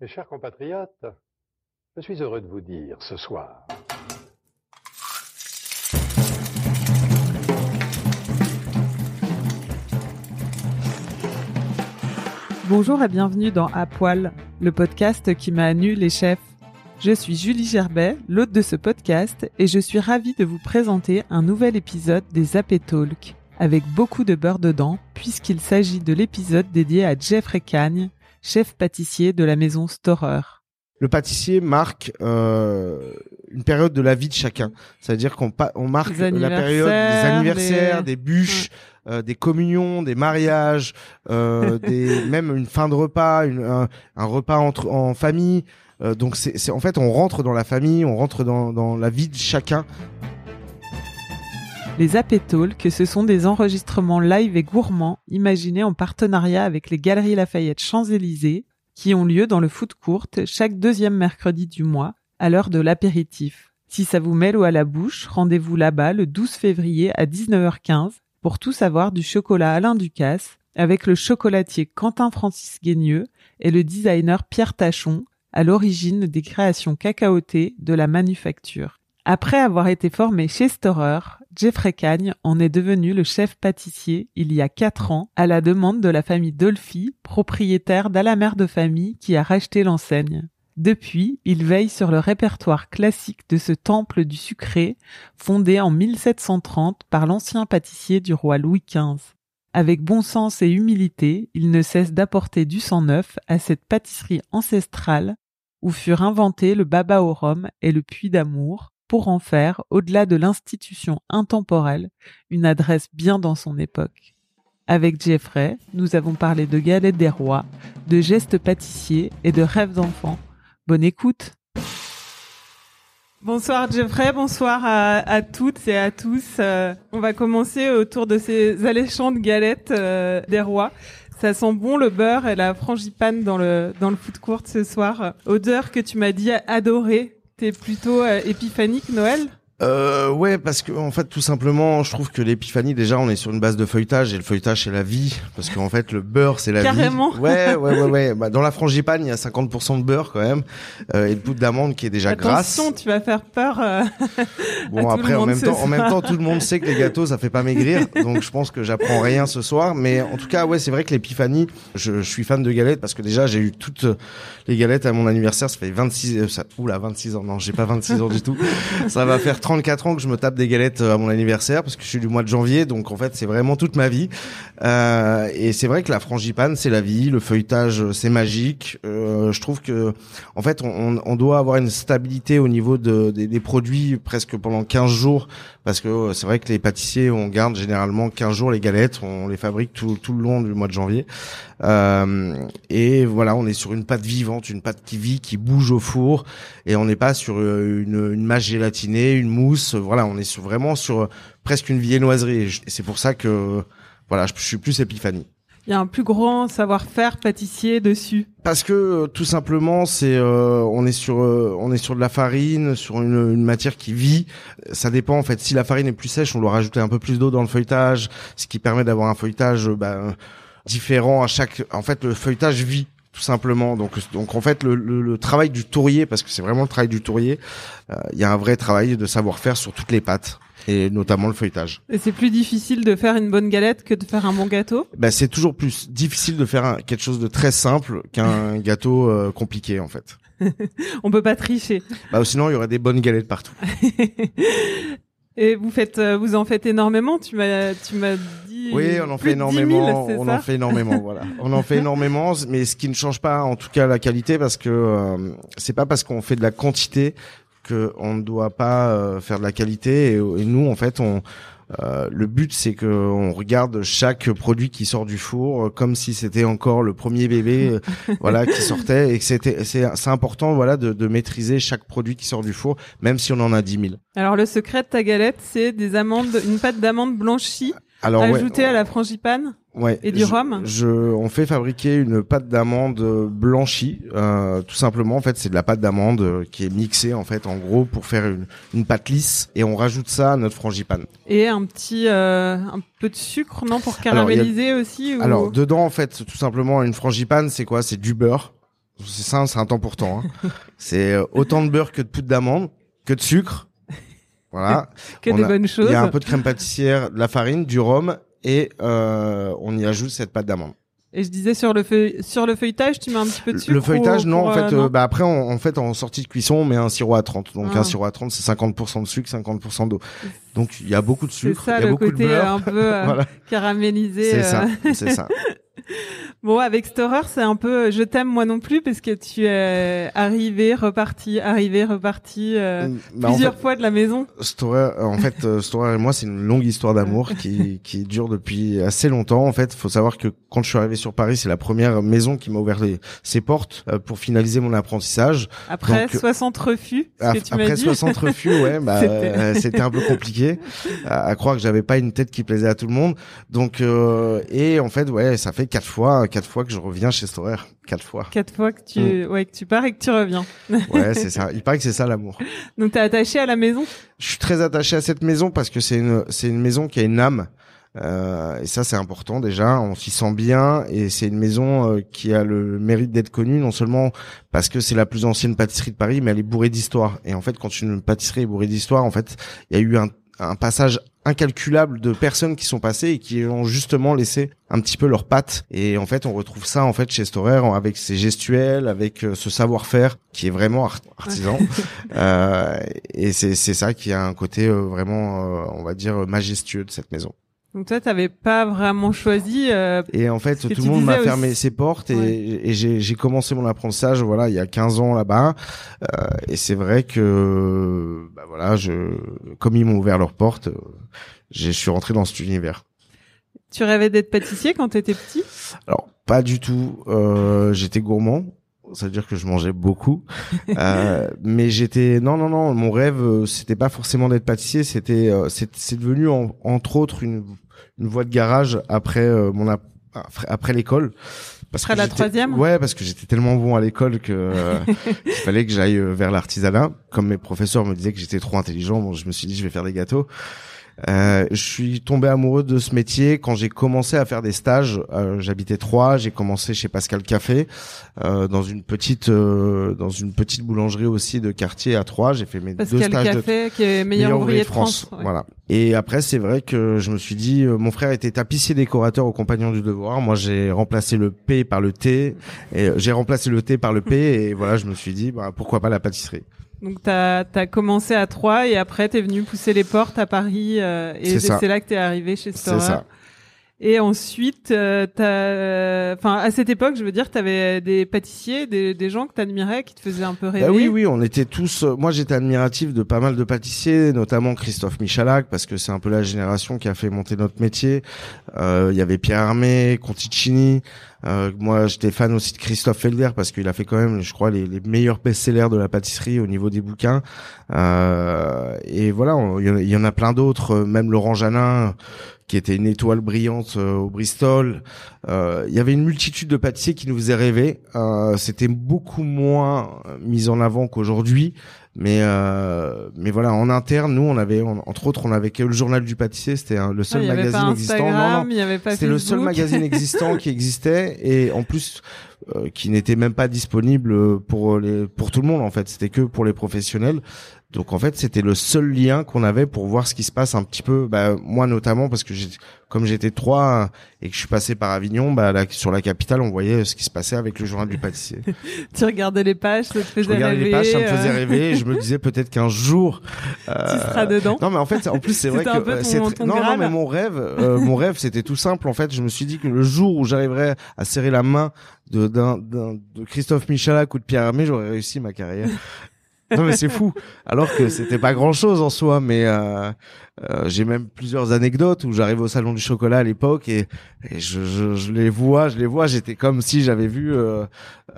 Mes chers compatriotes, je suis heureux de vous dire ce soir Bonjour et bienvenue dans À Poil, le podcast qui m'a nu les chefs. Je suis Julie Gerbet, l'hôte de ce podcast, et je suis ravie de vous présenter un nouvel épisode des Appé Talk, avec beaucoup de beurre dedans, puisqu'il s'agit de l'épisode dédié à Jeffrey Cagne, chef pâtissier de la maison Storer. le pâtissier marque euh, une période de la vie de chacun. C'est-à-dire qu'on on marque la période des anniversaires, des bûches, euh, des communions, des mariages, euh, des même une fin de repas, une, un, un repas entre en famille. Donc c'est c'est- en fait on rentre dans la famille, on rentre dans, dans la vie de chacun. Les Appé Talk, ce sont des enregistrements live et gourmands imaginés en partenariat avec les Galeries Lafayette Champs-Élysées, qui ont lieu dans le foot court chaque deuxième mercredi du mois, à l'heure de l'apéritif. Si ça vous met l'eau à la bouche, rendez-vous là-bas le 12 février à 19h15 pour tout savoir du chocolat Alain Ducasse, avec le chocolatier Quentin Francis Guigneux et le designer Pierre Tachon, à l'origine des créations cacaotées de la manufacture. Après avoir été formé chez Storer, Jeffrey Cagne en est devenu le chef pâtissier il y a quatre ans à la demande de la famille Dolphy, propriétaire d'à la mère de famille qui a racheté l'enseigne. Depuis, il veille sur le répertoire classique de ce temple du sucré, fondé en 1730 par l'ancien pâtissier du roi Louis XV. Avec bon sens et humilité, il ne cesse d'apporter du sang neuf à cette pâtisserie ancestrale où furent inventés le baba au rhum et le puits d'amour, pour en faire, au-delà de l'institution intemporelle, une adresse bien dans son époque. Avec Jeffrey, nous avons parlé de galettes des rois, de gestes pâtissiers et de rêves d'enfants. Bonne écoute Bonsoir Jeffrey, bonsoir à, toutes et à tous. Euh, on va commencer autour de ces alléchantes galettes euh, des rois. Ça sent bon le beurre et la frangipane dans le dans le foot court ce soir. Odeur que tu m'as dit adorer. T'es plutôt euh, épiphanique Noël? Euh, ouais, parce que en fait, tout simplement, je trouve que l'épiphanie, déjà, on est sur une base de feuilletage et le feuilletage c'est la vie, parce qu'en fait, le beurre c'est la Carrément. vie. Ouais, ouais, ouais, ouais. Bah, dans la frangipane, il y a 50% de beurre quand même euh, et de poudre d'amande qui est déjà grasse. Attention, tu vas faire peur. euh, à Bon tout après le en monde même temps en même temps tout le monde sait que les gâteaux ça fait pas maigrir donc je pense que j'apprends rien ce soir mais en tout cas ouais c'est vrai que l'épiphanie je, je suis fan de galettes parce que déjà j'ai eu toutes les galettes à mon anniversaire ça fait 26 euh, ça oula 26 ans non j'ai pas 26 ans du tout ça va faire 34 ans que je me tape des galettes euh, à mon anniversaire parce que je suis du mois de janvier donc en fait c'est vraiment toute ma vie. Euh, et c'est vrai que la frangipane c'est la vie le feuilletage euh, c'est magique. Euh, je trouve que en fait on, on- doit avoir une stabilité au niveau de, des, des produits presque pendant 15 jours parce que c'est vrai que les pâtissiers on garde généralement 15 jours les galettes. On les fabrique tout, tout le long du mois de janvier. Euh, et voilà on est sur une pâte vivante une pâte qui vit qui bouge au four. Et on n'est pas sur euh, une, une masse gélatinée une mousse. Voilà on est vraiment sur euh, presque une viennoiserie. Et c'est pour ça que voilà je suis plus épiphanie Il y a un plus grand savoir-faire pâtissier dessus. parce que euh, tout simplement c'est euh, on est sur euh, on est sur de la farine sur une, une matière qui vit. Ça dépend en fait. Si la farine est plus sèche on doit rajouter un peu plus d'eau dans le feuilletage ce qui permet d'avoir un feuilletage bah, différent à chaque en fait le feuilletage vit tout simplement. Donc donc en fait le, le, le travail du tourrier parce que c'est vraiment le travail du tourrier euh, il y a un vrai travail de savoir-faire sur toutes les pâtes et notamment le feuilletage Et c'est plus difficile de faire une bonne galette que de faire un bon gâteau? bah, c'est toujours plus difficile de faire un- quelque chose de très simple qu'un gâteau euh, compliqué en fait On peut pas tricher. Bah sinon il y aurait des bonnes galettes partout. Et vous faites, euh, vous en faites énormément. Tu m'as, tu m'as dit. Oui, on en fait de 10 000, énormément. on en fait énormément, voilà. On en fait énormément, mais ce qui ne change pas, en tout cas, la qualité, parce que euh, c'est pas parce qu'on fait de la quantité que on ne doit pas euh, faire de la qualité. Et, et nous, en fait, on Euh, le but, c'est que on regarde chaque produit qui sort du four euh, comme si c'était encore le premier bébé, euh, voilà, qui sortait, et c'était, c'est, c'est important, voilà, de, de maîtriser chaque produit qui sort du four, même si on en a 10 000. Alors le secret de ta galette, c'est des amandes, une pâte d'amande blanchie Alors, ouais, à la frangipane. Ouais, Et du je- rhum je, On fait fabriquer une pâte d'amande blanchie, euh, tout simplement. En fait, c'est de la pâte d'amande euh, qui est mixée en fait, en gros, pour faire une, une pâte lisse, et on rajoute ça à notre frangipane. Et un petit, euh, un peu de sucre, non, pour caraméliser aussi ou... Alors dedans, en fait, tout simplement, une frangipane, c'est quoi? C'est du beurre. C'est ça, c'est un temps pourtant. Hein. c'est euh, autant de beurre que de poudre d'amande, que de sucre. Voilà. que on des a- bonnes choses. Il y a un peu de crème pâtissière, de la farine, du rhum, et euh, on y ajoute cette pâte d'amande. Et je disais sur le feuille, sur le feuilletage, tu mets un petit peu de sucre. Le feuilletage, ou- non, en fait, euh, euh, bah après, on- en fait, en sortie de cuisson, on met un sirop à 30. Donc Ah. un sirop à 30, c'est 50% de sucre, 50% d'eau. Donc il y a beaucoup de sucre, il y a le beaucoup de côté euh, beurre. un peu euh, voilà, caramélisé. c'est euh. ça, c'est ça. Bon, avec Storer, c'est un peu je t'aime moi non plus parce que tu es arrivé, reparti, arrivé, reparti euh, Bah, en plusieurs fait, fois de la maison. Storer, euh, en fait, euh, Storer et moi, c'est une longue histoire d'amour qui, qui dure depuis assez longtemps. En fait, faut savoir que quand je suis arrivé sur Paris, c'est la première maison qui m'a ouvert les, ses portes euh, pour finaliser mon apprentissage. Après Donc, 60 refus, ce que Ap- tu m'as Après dit. 60 refus, ouais, bah, C'était- euh, c'était un peu compliqué à, à croire que j'avais pas une tête qui plaisait à tout le monde. Donc, euh, et en fait, ouais, ça fait quatre fois, quatre fois que je reviens chez Storer, quatre fois. Quatre fois que tu, ouais, que tu pars et que tu reviens. Ouais, c'est ça. Il paraît que c'est ça l'amour. Donc t'es attaché à la maison? Je suis très attaché à cette maison parce que c'est une, c'est une maison qui a une âme. Euh, et ça, c'est important déjà. On s'y sent bien et c'est une maison euh, qui a le mérite d'être connue non seulement parce que c'est la plus ancienne pâtisserie de Paris, mais elle est bourrée d'histoire. Et en fait, quand une pâtisserie est bourrée d'histoire, en fait, il y a eu un, un passage incalculable de personnes qui sont passées et qui ont justement laissé un petit peu leurs pattes. Et en fait, on retrouve ça en fait chez Storer avec ses gestuels, avec euh, ce savoir-faire qui est vraiment art- artisan. Euh, et c'est c'est ça qui a un côté euh, vraiment, euh, on va dire, majestueux de cette maison. Donc toi, t'avais pas vraiment choisi. euh, Et en fait, tout le monde m'a fermé aussi. ses portes et, Ouais. et j'ai j'ai commencé mon apprentissage, voilà, il y a 15 ans là-bas. Euh, et c'est vrai que, bah voilà, je, comme ils m'ont ouvert leurs portes, je suis rentré dans cet univers. tu rêvais d'être pâtissier quand t'étais petit? Alors, pas du tout. Euh, j'étais gourmand. Ça veut dire que je mangeais beaucoup. Euh, mais j'étais non non non. Mon rêve euh, c'était pas forcément d'être pâtissier. C'était euh, c'est c'est devenu en- entre autres une une voie de garage après euh, mon ap- après, l'école. Parce Après que la troisième? Ouais, parce que j'étais tellement bon à l'école que euh, il fallait que j'aille euh, vers l'artisanat. Comme mes professeurs me disaient que j'étais trop intelligent, bon, je me suis dit je vais faire des gâteaux. Euh, je suis tombé amoureux de ce métier quand j'ai commencé à faire des stages. Euh, J'habitais Troyes, j'ai commencé chez Pascal Café euh, dans une petite euh, dans une petite boulangerie aussi de quartier à Troyes. J'ai fait mes deux stages de Café, qui est meilleur ouvrier de France. ouais. voilà. Et après, c'est vrai que je me suis dit, euh, mon frère était tapissier décorateur au Compagnon du Devoir. Moi, j'ai remplacé le P par le T. Et euh, j'ai remplacé le T par le P. Et voilà, je me suis dit, bah, pourquoi pas la pâtisserie. Donc t'as as commencé à Troyes et après t'es venu pousser les portes à Paris euh, et C'est là que t'es arrivé chez. C'est ça. Et ensuite, euh, t'as, enfin à cette époque, je veux dire, t'avais des pâtissiers, des, des gens que t'admirais, qui te faisaient un peu rêver. Bah oui, oui, on était tous. euh, moi, j'étais admiratif de pas mal de pâtissiers, notamment Christophe Michalak, parce que c'est un peu la génération qui a fait monter notre métier. Euh, Il y avait Pierre Armé, Conticini. Euh, moi, j'étais fan aussi de Christophe Felder parce qu'il a fait quand même, je crois, les, les meilleurs best-sellers de la pâtisserie au niveau des bouquins. Euh, et voilà, on- il y en a- il y, en a plein d'autres, euh, même Laurent Janin qui était une étoile brillante euh, au Bristol. Euh, Il y avait une multitude de pâtissiers qui nous faisaient rêver. Euh, C'était beaucoup moins mis en avant qu'aujourd'hui. Mais euh, mais voilà, en interne, nous, on avait, on- entre autres, on avait que le journal du pâtissier. C'était le Ah, seul avait magazine existant. Non, non, c'était le seul magazine existant qui existait et en plus euh, qui n'était même pas disponible pour les pour tout le monde en fait. C'était que pour les professionnels. Donc en fait, c'était le seul lien qu'on avait pour voir ce qui se passe un petit peu. Bah, moi notamment parce que comme j'étais de Troyes et que je suis passé par Avignon, bah, là, sur la capitale, on voyait ce qui se passait avec le journal du pâtissier. Tu regardais les pages, ça te je faisait regardais rêver. les pages, ça me euh, faisait rêver. et je me disais peut-être qu'un jour, euh, Tu seras dedans. non mais en fait en plus c'est vrai que euh, c'est tr- non non mais mon rêve euh, mon rêve c'était tout simple en fait je me suis dit que le jour où j'arriverais à serrer la main de d'un- de Christophe Michalak ou de Pierre Hermé j'aurais réussi ma carrière non mais c'est fou. Alors que c'était pas grand chose en soi, mais euh, euh, j'ai même plusieurs anecdotes où j'arrive au salon du chocolat à l'époque et, et je, je, je, les vois, je les vois. J'étais comme si j'avais vu euh,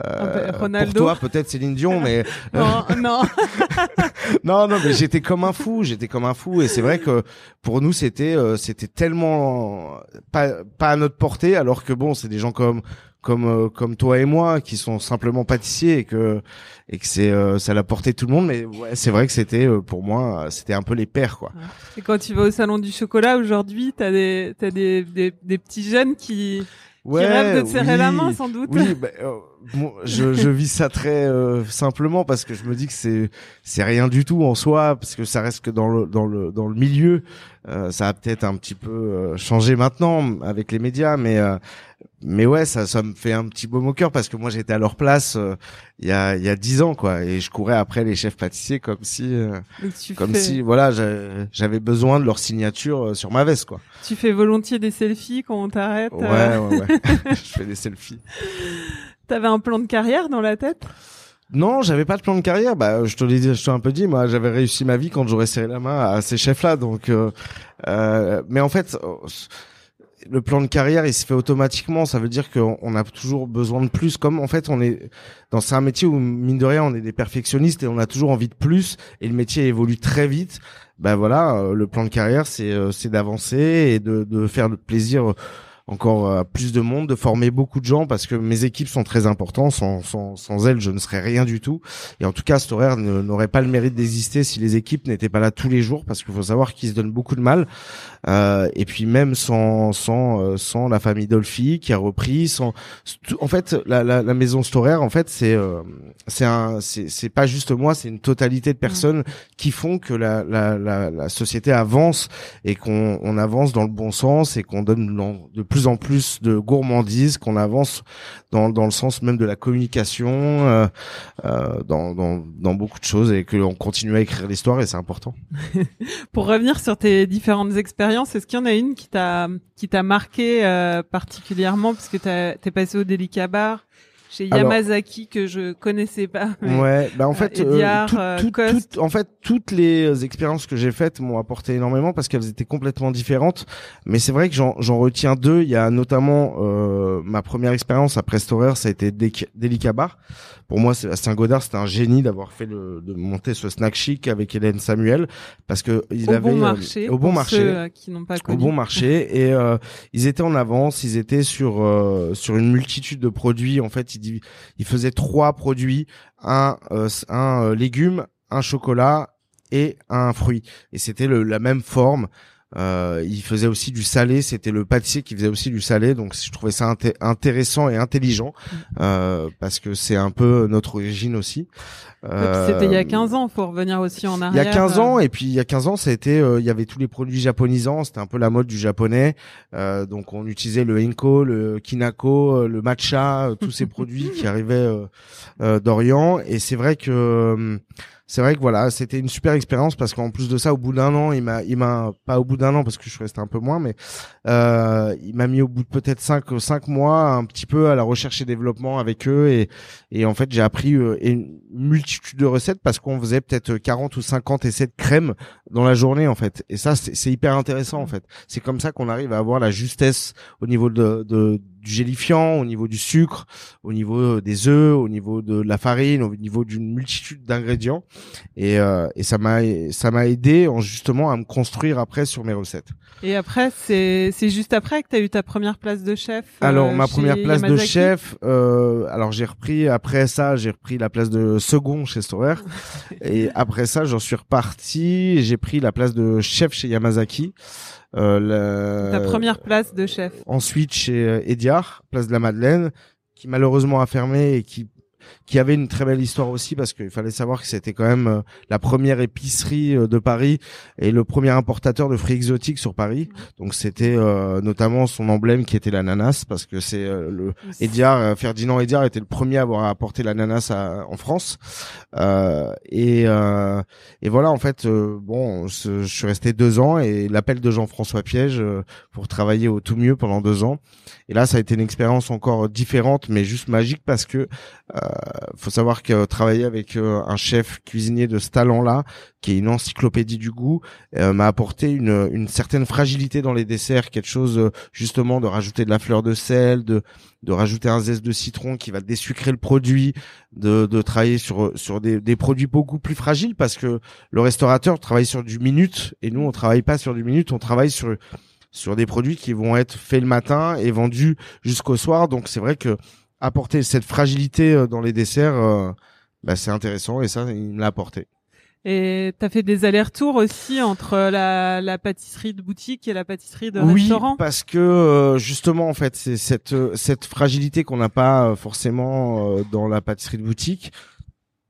euh, Ronaldo. pour toi peut-être Céline Dion, mais non, non. non, non, mais j'étais comme un fou. J'étais comme un fou et c'est vrai que pour nous c'était euh, c'était tellement pas pas à notre portée, alors que bon, c'est des gens comme comme euh, comme toi et moi qui sont simplement pâtissiers et que et que c'est euh, ça l'a porté tout le monde mais ouais c'est vrai que c'était euh, pour moi c'était un peu les pères quoi et quand tu vas au salon du chocolat aujourd'hui t'as des t'as des, des des petits jeunes qui Ouais, qui rêvent de te serrer oui, la main sans doute. Oui, bah, euh, bon, je, je vis ça très euh, simplement parce que je me dis que c'est c'est rien du tout en soi parce que ça reste que dans le dans le dans le milieu. Euh, ça a peut-être un petit peu euh, changé maintenant avec les médias, mais euh, mais ouais, ça ça me fait un petit baume au cœur parce que moi j'étais à leur place euh, il y a il y a dix ans quoi et je courais après les chefs pâtissiers comme si euh, comme fais, si voilà j'a- j'avais besoin de leur signature euh, sur ma veste quoi. tu fais volontiers des selfies quand on t'arrête. Ouais ouais ouais. je fais des selfies. T'avais un plan de carrière dans la tête? Non, j'avais pas de plan de carrière. Bah, je te l'ai dit, je t'ai un peu dit, moi, j'avais réussi ma vie quand j'aurais serré la main à ces chefs-là. Donc, euh, euh, mais en fait, euh, le plan de carrière, il se fait automatiquement. Ça veut dire qu'on on a toujours besoin de plus. Comme en fait, on est dans c'est un métier où mine de rien, on est des perfectionnistes et on a toujours envie de plus. Et le métier évolue très vite. Ben voilà, euh, le plan de carrière, c'est euh, c'est d'avancer et de de faire le plaisir encore à plus de monde, de former beaucoup de gens parce que mes équipes sont très importantes. Sans, sans, sans elles, je ne serais rien du tout. Et en tout cas, cet horaire n'aurait pas le mérite d'exister si les équipes n'étaient pas là tous les jours parce qu'il faut savoir qu'ils se donnent beaucoup de mal. Euh, et puis même sans sans euh, sans la famille Dolphy qui a repris, sans en fait la, la, la maison Storer en fait c'est euh, c'est un c'est pas juste moi, c'est une totalité de personnes qui font que la la la, la société avance et qu'on on avance dans le bon sens et qu'on donne de plus en plus de gourmandise, qu'on avance dans dans le sens même de la communication, euh, euh, dans dans beaucoup de choses et qu'on continue à écrire l'histoire et c'est important. Pour revenir sur tes différentes expériences, est-ce qu'il y en a une qui t'a qui t'a marqué euh, particulièrement parce que t'es passé au Delica Bar chez Alors- Yamazaki que je connaissais pas. Ouais, bah en fait, Euh, Ediard, tout- euh, tout- en fait, toutes les expériences que j'ai faites m'ont apporté énormément parce qu'elles étaient complètement différentes. Mais c'est vrai que j'en j'en retiens deux. Il y a notamment euh, ma première expérience après Storer, ça a été Delica Bar. Pour moi, Sébastien Godard, c'était un génie d'avoir fait le, de monter ce snack chic avec Hélène Samuel parce que il au bon euh, marché. au bon marché euh, qui au bon marché et euh, ils étaient en avance ils étaient sur euh, sur une multitude de produits en fait ils faisaient trois produits un euh, un euh, légume un chocolat et un fruit. Et c'était la même forme euh, il faisait aussi du salé, c'était le pâtissier qui faisait aussi du salé, donc je trouvais ça inté- intéressant et intelligent euh, parce que c'est un peu notre origine aussi. Puis C'était il y a Euh, 15 ans, faut revenir aussi en il y arrière. a 15 euh, ans, et puis il y a 15 ans, été, euh, il y avait tous les produits japonisants, c'était un peu la mode du japonais. Euh, donc on utilisait le Enko, le Kinako, euh, le matcha, euh, tous ces produits qui arrivaient euh, euh, d'Orient. Et c'est vrai que euh, c'est vrai que voilà, c'était une super expérience parce qu'en plus de ça, au bout d'un an, il m'a, il m'a pas au bout d'un an parce que je suis resté un peu moins, mais euh, il m'a mis au bout de peut-être cinq cinq mois un petit peu à la recherche et développement avec eux et et en fait j'ai appris euh, une multitude de recettes parce qu'on faisait peut-être 40 ou 50 essais de crème dans la journée en fait. Et ça c'est hyper intéressant en fait. C'est comme ça qu'on arrive à avoir la justesse au niveau de, de du gélifiant, au niveau du sucre, au niveau des œufs, au niveau de la farine, au niveau d'une multitude d'ingrédients. Et, euh, et ça m'a ça m'a aidé en justement à me construire après sur mes recettes. Et après, c'est c'est juste après que tu as eu ta première place de chef. euh, Alors ma première place de chef, euh, alors j'ai repris après ça, j'ai repris la place de second chez Storer et après ça j'en suis reparti, j'ai pris la place de chef chez Yamazaki. Euh, la- Ta première place de chef. ensuite chez euh, Ediard, place de la Madeleine, qui malheureusement a fermé et qui qui avait une très belle histoire aussi parce qu'il fallait savoir que c'était quand même euh, la première épicerie euh, de Paris et le premier importateur de fruits exotiques sur Paris. Donc c'était euh, notamment son emblème qui était l'ananas parce que c'est euh, le Ediard, euh, Ferdinand Ediard était le premier à avoir apporté l'ananas à- en France. Euh, et, euh, et voilà, en fait, euh, bon, je, je suis resté deux ans et l'appel de Jean-François Piège euh, pour travailler au tout mieux pendant deux ans. Et là, ça a été une expérience encore différente, mais juste magique parce que euh, faut savoir que travailler avec euh, un chef cuisinier de ce talent-là, qui est une encyclopédie du goût, euh, m'a apporté une, une certaine fragilité dans les desserts, quelque chose euh, justement de rajouter de la fleur de sel, de de rajouter un zeste de citron qui va désucrer le produit, de, de travailler sur sur des, des produits beaucoup plus fragiles parce que le restaurateur travaille sur du minute et nous on travaille pas sur du minute, on travaille sur sur des produits qui vont être faits le matin et vendus jusqu'au soir. Donc c'est vrai que apporter cette fragilité euh, dans les desserts, euh, bah, c'est intéressant et ça, il me l'a apporté. Et t'as fait des allers-retours aussi entre la, la pâtisserie de boutique et la pâtisserie de oui, restaurant? parce que euh, justement, en fait, c'est cette cette fragilité qu'on n'a pas forcément dans la pâtisserie de boutique.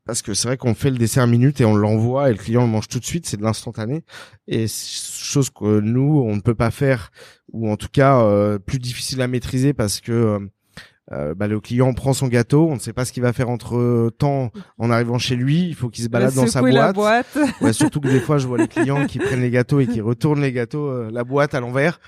Parce que c'est vrai qu'on fait le dessert minute et on l'envoie et le client le mange tout de suite, c'est de l'instantané. Et chose que nous, on ne peut pas faire, ou en tout cas plus difficile à maîtriser parce que euh, bah, le client prend son gâteau, on ne sait pas ce qu'il va faire entre temps en arrivant chez lui. Il faut qu'il se balade dans sa boîte. boîte. Ouais, surtout que des fois, je vois les clients qui prennent les gâteaux et qui retournent les gâteaux, euh, la boîte à l'envers.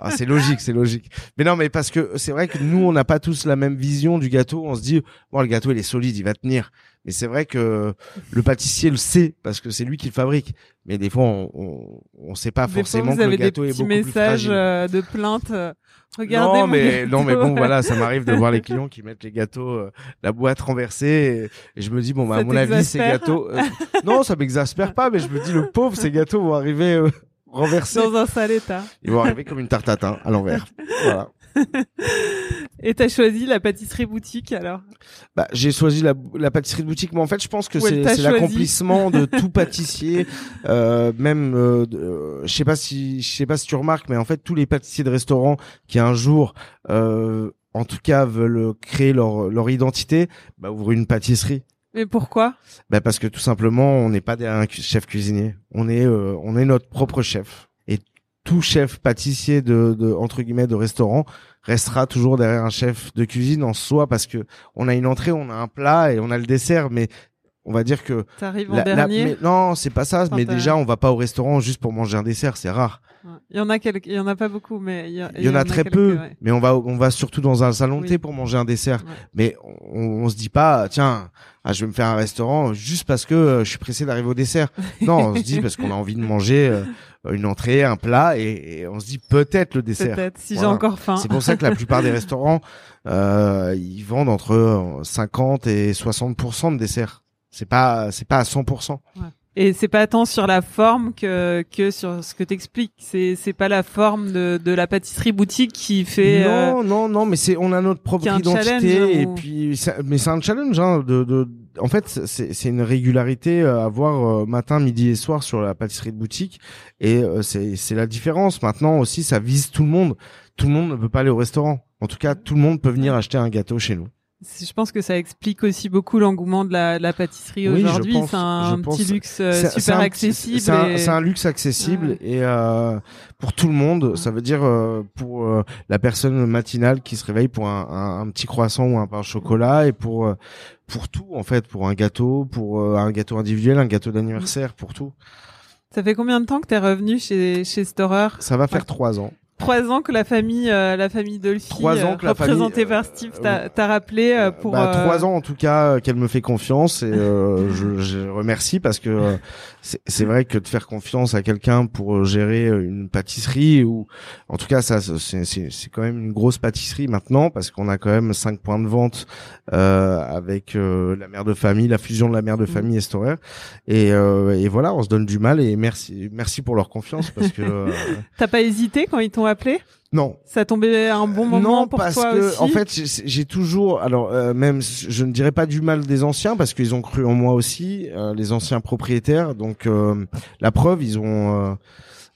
Ah, c'est logique, c'est logique. Mais non, mais parce que c'est vrai que nous, on n'a pas tous la même vision du gâteau. On se dit, bon, le gâteau, il est solide, il va tenir. Mais c'est vrai que le pâtissier le sait parce que c'est lui qui le fabrique. Mais des fois, on, on, on sait pas forcément que le gâteau est beaucoup plus fragile. Euh, de plainte. Regardez non mais non mais bon voilà ça m'arrive de voir les clients qui mettent les gâteaux euh, la boîte renversée et, je me dis bon bah à mon avis ces gâteaux euh, non ça m'exaspère pas mais je me dis le pauvre ces gâteaux vont arriver euh, renversés. Dans un sale état. Ils vont arriver comme une tarte à l'envers. Voilà et t'as choisi la pâtisserie boutique alors? Bah j'ai choisi la, la pâtisserie de boutique, mais en fait je pense que c'est l'accomplissement de tout pâtissier, euh, même euh, je sais pas si je sais pas si tu remarques, mais en fait tous les pâtissiers de restaurants qui un jour euh, en tout cas veulent créer leur leur identité, bah ouvrent une pâtisserie. Mais pourquoi? Bah parce que tout simplement on n'est pas un chef cuisinier, on est euh, on est notre propre chef tout chef pâtissier de, de, entre guillemets de restaurant restera toujours derrière un chef de cuisine en soi parce que on a une entrée, on a un plat et on a le dessert, mais on va dire que t'arrives en dernier. mais non, c'est pas ça. mais déjà, on va pas au restaurant juste pour manger un dessert, c'est rare. Il y en a quelques, il y en a pas beaucoup, mais il y, il y, en a très peu. Mais on va, on va surtout dans un salon de thé pour manger un dessert. Mais on, on, se dit pas, tiens, ah, je vais me faire un restaurant juste parce que euh, je suis pressé d'arriver au dessert. non, on se dit parce qu'on a envie de manger euh, une entrée, un plat, et, on se dit peut-être le dessert. Peut-être si j'ai encore faim. C'est pour ça que la plupart des restaurants, euh, ils vendent entre 50 et 60% de dessert. C'est pas, c'est pas à 100 ouais. Et c'est pas tant sur la forme que que sur ce que t'expliques. C'est c'est pas la forme de de la pâtisserie boutique qui fait. Non euh, non non, mais c'est on a notre propre identité et puis mais c'est un challenge hein, de de. En fait, c'est c'est une régularité à avoir euh, matin, midi et soir sur la pâtisserie de boutique et euh, c'est c'est la différence. Maintenant aussi, ça vise tout le monde. Tout le monde ne peut pas aller au restaurant. En tout cas, tout le monde peut venir acheter un gâteau chez nous. Je pense que ça explique aussi beaucoup l'engouement de la, la pâtisserie aujourd'hui. C'est un petit luxe euh, super accessible. C'est un, luxe accessible et euh, pour tout le monde. Ça veut dire euh, pour euh, la personne matinale qui se réveille pour un, un, petit croissant ou un pain au chocolat et pour pour tout en fait, pour un gâteau, pour un gâteau individuel, un gâteau d'anniversaire, pour tout. Ça fait combien de temps que t'es revenu chez chez Storer? Ça va faire trois ans trois ans que la famille, euh, la famille Dolphy, trois ans que la représentée par Steve, t'a rappelé euh, pour. Bah, trois ans en tout cas qu'elle me fait confiance et je, je, remercie parce que c'est vrai que de faire confiance à quelqu'un pour gérer une pâtisserie ou en tout cas ça c'est quand même une grosse pâtisserie maintenant parce qu'on a quand même cinq points de vente euh, avec la mère de famille, la fusion de la mère de mmh. famille et Storer et, et voilà on se donne du mal et merci merci pour leur confiance parce que. T'as pas hésité quand ils t'ont appelé? Non. Ça tombait à un bon moment non, pour parce toi que, aussi? En fait, j'ai toujours, alors euh, même, je ne dirais pas du mal des anciens parce qu'ils ont cru en moi aussi, euh, les anciens propriétaires. Donc euh, la preuve, ils ont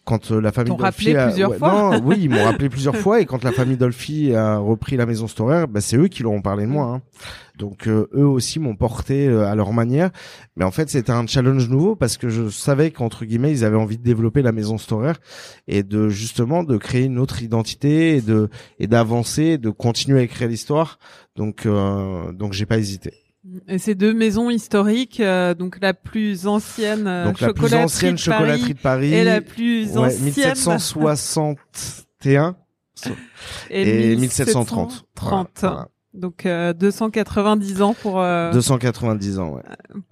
quand la famille Dolphy a... plusieurs fois. oui, ils m'ont rappelé plusieurs fois et quand la famille Dolphy a repris la maison Storer, bah, c'est eux qui leur ont parlé de moi. Hein. Donc eux aussi m'ont porté à leur manière, mais en fait c'était un challenge nouveau parce que je savais qu'entre guillemets ils avaient envie de développer la maison Storer et de justement de créer une autre identité et de et d'avancer, de continuer à écrire l'histoire. Donc euh, donc j'ai pas hésité. Et ces deux maisons historiques, euh, donc la plus ancienne euh, donc la plus ancienne chocolaterie de Paris et la plus ouais, ancienne 1761 et, et 1730. 30. Donc euh, 290 ans pour euh, 290 ans, ouais.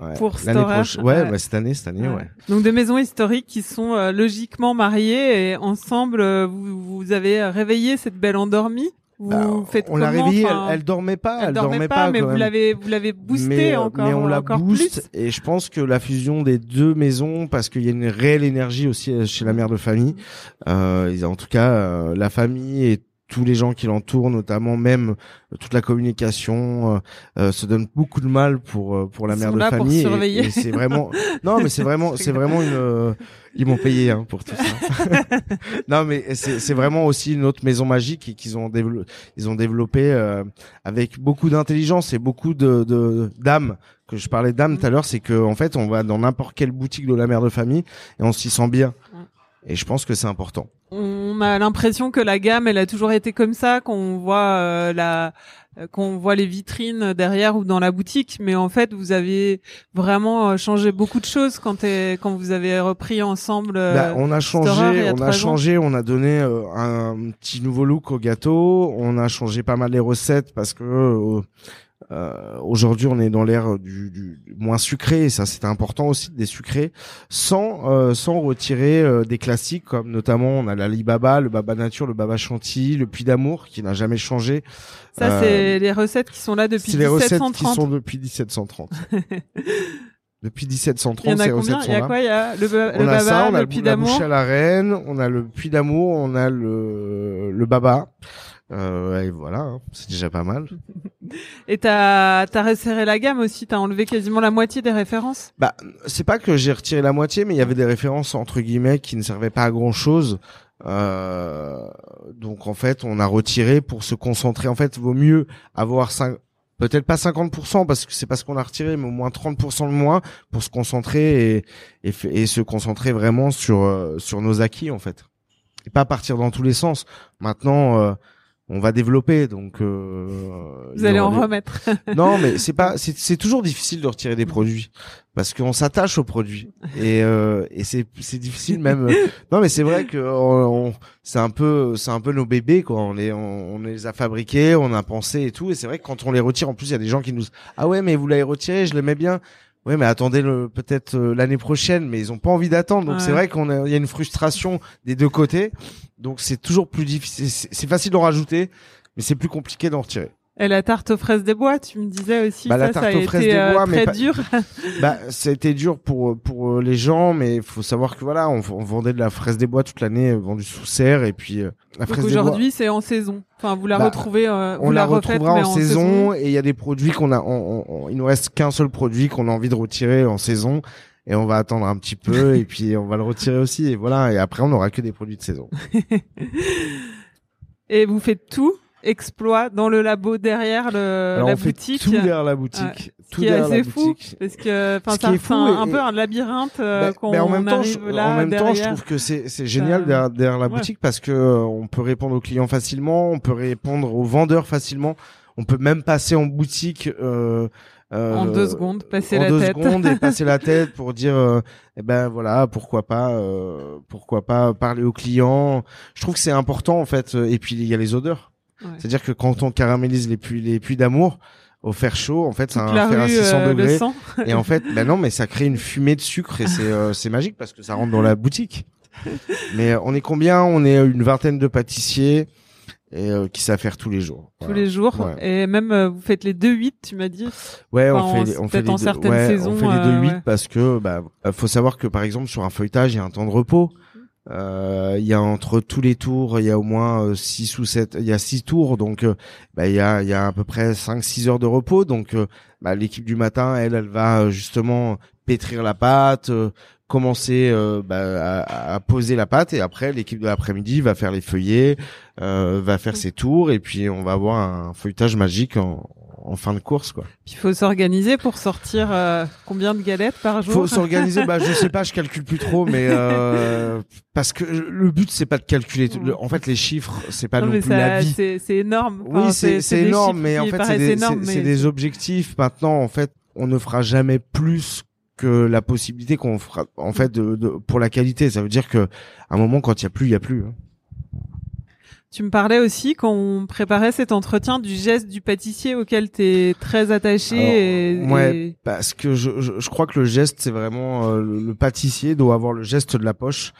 ouais. pour L'année prochaine. Ouais, Ouais. bah, cette année, cette année, ouais. Donc des maisons historiques qui sont euh, logiquement mariées et ensemble euh, vous, vous avez réveillé cette belle endormie. Vous Bah, faites on l'a réveillée, Enfin, elle, elle dormait pas, elle, dormait pas, mais vous l'avez vous l'avez boosté mais, euh, encore mais on la booste plus? et je pense que la fusion des deux maisons parce qu'il y a une réelle énergie aussi euh, chez la mère de famille euh, en tout cas euh, la famille et tous les gens qui l'entourent notamment même euh, toute la communication euh, euh, se donnent beaucoup de mal pour euh, pour la Ils mère sont de là pour famille et- surveiller. et, c'est vraiment non mais c'est vraiment c'est vraiment une ils m'ont payé hein, pour tout ça. Non mais c'est c'est vraiment aussi une autre maison magique qu'ils ont développé ils ont développé euh, avec beaucoup d'intelligence et beaucoup de de d'âme. Que je parlais d'âme tout à l'heure c'est que en fait on va dans n'importe quelle boutique de la mère de famille et on s'y sent bien et je pense que c'est important On a l'impression que la gamme, elle a toujours été comme ça, qu'on voit euh, la, qu'on voit les vitrines derrière ou dans la boutique, mais en fait, vous avez vraiment euh, changé beaucoup de choses quand, quand vous avez repris ensemble. euh, Bah, on a changé, on a changé, on a donné euh, un petit nouveau look au gâteau. On a changé pas mal les recettes parce que euh, euh, aujourd'hui on est dans l'ère du, du moins sucré et ça c'était important aussi des sucrés sans euh, sans retirer euh, des classiques comme notamment on a l'Alibaba, le Baba Nature, le Baba Chantilly, le Puy d'amour qui n'a jamais changé. ça, euh, c'est les recettes qui sont là depuis C'est les recettes qui 1730. sont depuis 1730. depuis Il y 1730 en a ces recettes Il y sont a là. quoi? Il y a le, ba- On le a baba, ça, on a le le, puits d'amour? à la reine, on a le puits d'amour, on a le le baba. Euh, et voilà, hein, c'est déjà pas mal. Et t'as t'as resserré la gamme aussi. T'as enlevé quasiment la moitié des références? Bah, c'est pas que j'ai retiré la moitié, mais il y avait des références entre guillemets qui ne servaient pas à grand chose. Euh, donc en fait, on a retiré pour se concentrer. En fait, vaut mieux avoir cinq, peut-être pas 50% parce que c'est parce qu'on a retiré, mais au moins 30% de moins pour se concentrer et, et, et se concentrer vraiment sur euh, sur nos acquis en fait. Et pas partir dans tous les sens. Maintenant, euh, on va développer, donc euh, Vous allez en des- remettre. non, mais c'est pas, c'est c'est toujours difficile de retirer des produits parce qu'on s'attache aux produits et euh, et c'est c'est difficile même. euh, non, mais c'est vrai que on, on- c'est un peu c'est un peu nos bébés quoi. On les on, on les a fabriqués, on a pensé et tout. Et c'est vrai que quand on les retire, en plus il y a des gens qui nous ah ouais mais vous l'avez retiré, je l'aimais bien. Ouais, mais attendez le peut-être euh, l'année prochaine, mais ils ont pas envie d'attendre. Donc Ouais. c'est vrai qu'on a y a une frustration des deux côtés. Donc c'est toujours plus difficile. C'est facile d'en rajouter, mais c'est plus compliqué d'en retirer. Et la tarte aux fraises des bois, tu me disais aussi. Bah, la ça, tarte ça a aux fraises été des euh, bois, mais très pas- dur. Bah, été dur pour pour euh, les gens, mais il faut savoir que voilà, on, on vendait de la fraise des bois toute l'année, euh, vendue sous serre, et puis euh, la Donc fraise des bois, aujourd'hui, c'est en saison. Enfin, vous la Bah, retrouvez. euh, on vous la, refaites, retrouvera mais en, saison, et il y a des produits qu'on a, on, on- on- il nous reste qu'un seul produit qu'on a envie de retirer en saison, et on va attendre un petit peu, et puis on va le retirer aussi, et voilà, et après on n'aura que des produits de saison. Et vous faites tout exploit dans le labo derrière le, Alors la on fait boutique. tout derrière la boutique. Ce tout qui est derrière la assez fou, boutique. parce que enfin Ce qui ça est fait fou un, un et- peu un labyrinthe euh, Bah, mais en même temps, je, là en même temps, je trouve que c'est c'est génial Ça- derrière, derrière la Ouais. boutique parce que euh, on peut répondre aux clients facilement, on peut répondre aux vendeurs facilement, on peut même passer en boutique euh, euh, en deux secondes, passer en la deux tête. secondes et passer la tête pour dire euh, eh ben voilà pourquoi pas euh, pourquoi pas parler aux clients je trouve que c'est important en fait et puis il y a les odeurs Ouais. c'est à dire que quand on caramélise les puits les puits d'amour au fer chaud en fait Toute un fer à rue 600 euh, degrés et en fait, ben non, mais ça crée une fumée de sucre et c'est euh, c'est magique parce que ça rentre dans la boutique. Mais euh, on est combien? On est une vingtaine de pâtissiers et euh, qui savent faire tous les jours. tous Voilà. les jours. Ouais. Et même euh, vous faites les 2-8, tu m'as dit? Ouais, Enfin, on fait les, on fait les en deux, certaines ouais, saisons, on fait les deux euh, huit ouais. parce que bah euh, faut savoir que par exemple sur un feuilletage, il y a un temps de repos. Euh, Il y a entre tous les tours, il y a au moins 6 ou 7, il y a six tours donc euh, bah il y a il y a à peu près 5 6 heures de repos donc euh, bah, l'équipe du matin, elle elle va euh, justement pétrir la pâte, euh, commencer euh, bah, à, à poser la pâte et après l'équipe de l'après-midi va faire les feuillets, euh, va faire ses tours et puis on va avoir un feuilletage magique en, en fin de course quoi. Il faut s'organiser pour sortir euh, combien de galettes par jour? Faut s'organiser. bah, je sais pas, je calcule plus trop, mais euh, parce que le but c'est pas de calculer. le- en fait, les chiffres, c'est pas Non, non, mais plus ça- la vie. c'est énorme. Oui, Enfin, c'est énorme, mais en fait, c'est des, mais des objectifs. Maintenant, en fait, on ne fera jamais plus que la possibilité qu'on fera. En fait, de, de- pour la qualité, ça veut dire que à un moment, quand il y a plus, il y a plus. hein. Tu me parlais aussi quand on préparait cet entretien du geste du pâtissier auquel tu es très attaché. et, ouais, et- parce que je, je, je crois que le geste, c'est vraiment euh, le, le pâtissier doit avoir le geste de la poche.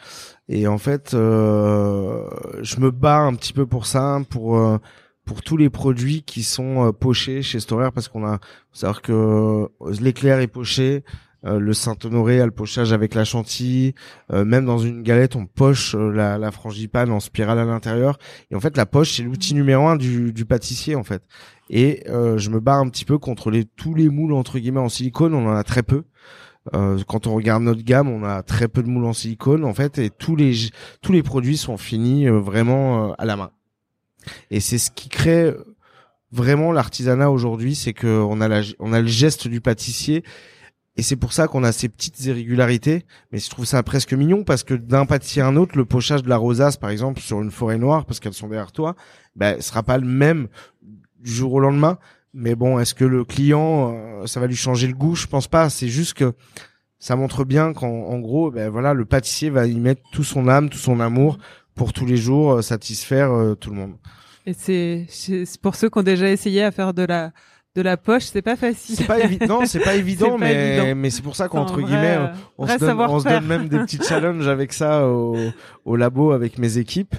Et en fait, euh, je me bats un petit peu pour ça, pour euh, pour tous les produits qui sont euh, pochés chez Storer, parce qu'on a, faut savoir que euh, l'éclair est poché. Euh, le Saint-Honoré a le pochage avec la chantilly. euh, même dans une galette, on poche euh, la, la frangipane en spirale à l'intérieur. Et en fait, la poche, c'est l'outil numéro un du, du pâtissier, en fait. Et euh, je me bats un petit peu contre les tous les moules entre guillemets en silicone. On en a très peu. Euh, quand on regarde notre gamme, on a très peu de moules en silicone en fait, et tous les tous les produits sont finis vraiment à la main. Et c'est ce qui crée vraiment l'artisanat aujourd'hui, c'est que on a la, on a le geste du pâtissier. Et c'est pour ça qu'on a ces petites irrégularités, mais je trouve ça presque mignon parce que d'un pâtissier à un autre, le pochage de la rosace, par exemple, sur une forêt noire, parce qu'elles sont derrière toi, ben, sera pas le même du jour au lendemain. Mais bon, est-ce que le client, euh, ça va lui changer le goût? Je pense pas. C'est juste que ça montre bien qu'en en gros, ben voilà, le pâtissier va y mettre tout son âme, tout son amour pour tous les jours euh, satisfaire euh, tout le monde. Et c'est pour ceux qui ont déjà essayé à faire de la de la poche, c'est pas facile. C'est pas évident, non, c'est pas évident, pas mais évident. mais c'est pour ça qu'entre guillemets, on se, donne, on se donne même des petits challenges avec ça au, au labo avec mes équipes.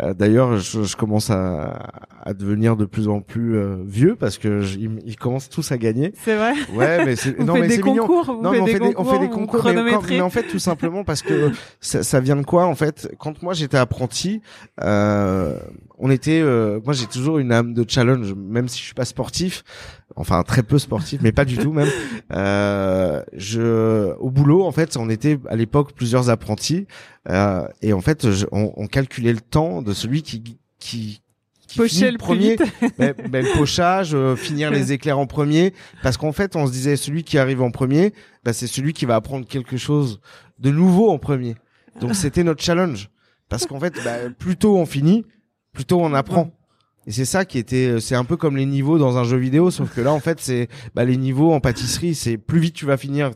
Euh, D'ailleurs, je, je commence à, à devenir de plus en plus euh, vieux parce que je- ils, ils commencent tous à gagner. C'est vrai. Ouais, mais c'est non mais c'est mignon. concours, vous Non, faites mais on des fait, des, on concours, fait des concours, mais, quand- chronométrez. mais en fait, tout simplement parce que ça, ça vient de quoi, en fait? Quand moi j'étais apprenti, euh, on était, euh, moi j'ai toujours une âme de challenge, même si je suis pas sportif, enfin très peu sportif, mais pas du tout même. Euh, je, au boulot, en fait, on était à l'époque plusieurs apprentis, euh, et en fait, je- on, on calculait le temps de celui qui qui qui finit Pocher le premier, ben, ben, le pochage, euh, finir les éclairs en premier, parce qu'en fait, on se disait celui qui arrive en premier, ben, c'est celui qui va apprendre quelque chose de nouveau en premier. Donc c'était notre challenge, parce qu'en fait, ben, plus tôt on finit, plus tôt on apprend. Et c'est ça qui était, c'est un peu comme les niveaux dans un jeu vidéo, sauf que là, en fait, c'est bah, les niveaux en pâtisserie, c'est plus vite tu vas finir